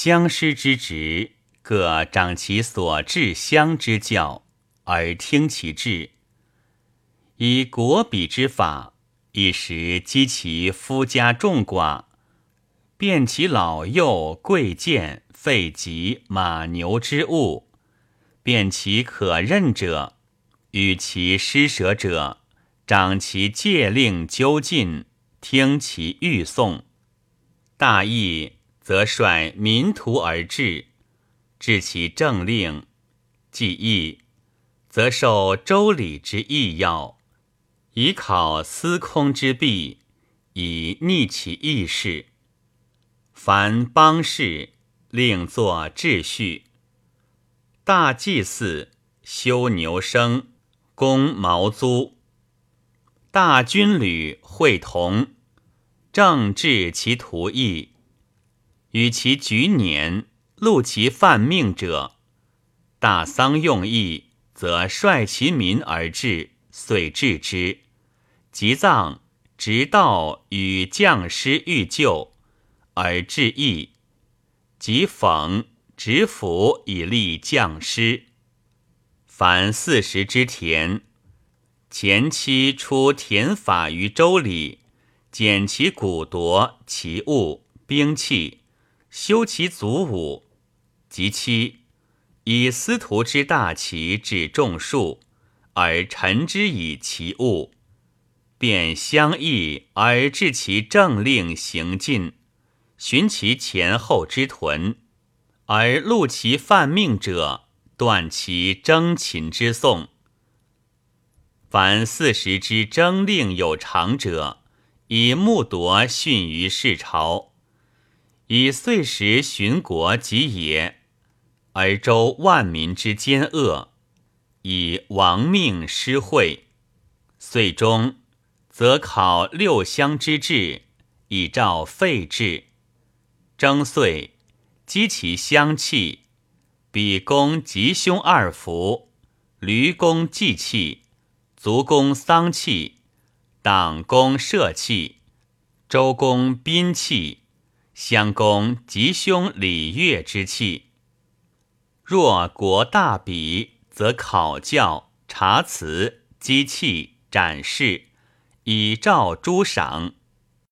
乡师之职，各掌其所治乡之教，而听其志。以国比之法，一时积其夫家众寡，辨其老幼贵贱废疾马牛之物，辨其可任者，与其施舍者，掌其戒令究竟，听其欲讼。大义则率民徒而治，治其政令；既义，则受周礼之义要。以考司空之弊，以逆其义事。凡邦事，另作秩序。大祭祀，修牛生，公毛租。大军旅会同，正治其徒役。与其举辇，录其犯命者。大丧用意，则率其民而治，遂治之。即葬，直道与将师欲救，而致义；即讽，执斧以立将师。凡四时之田，前期出田法于周礼，减其谷夺其物兵器，修其祖武；及期以司徒之大旗指众数，而陈之以其物。便相异而治其政令行进，寻其前后之屯，而录其犯命者，断其征秦之讼。凡四时之征令有常者，以木铎训于世朝，以岁时巡国及也，而周万民之奸恶，以亡命施惠，岁终。则考六乡之志，以照废制。征岁，积其乡器，比公吉凶二福，驴公祭器，足公丧器，党公社器，周公宾器，襄公吉凶礼乐之器。若国大比，则考教、察辞、机器、展示。以照诸赏，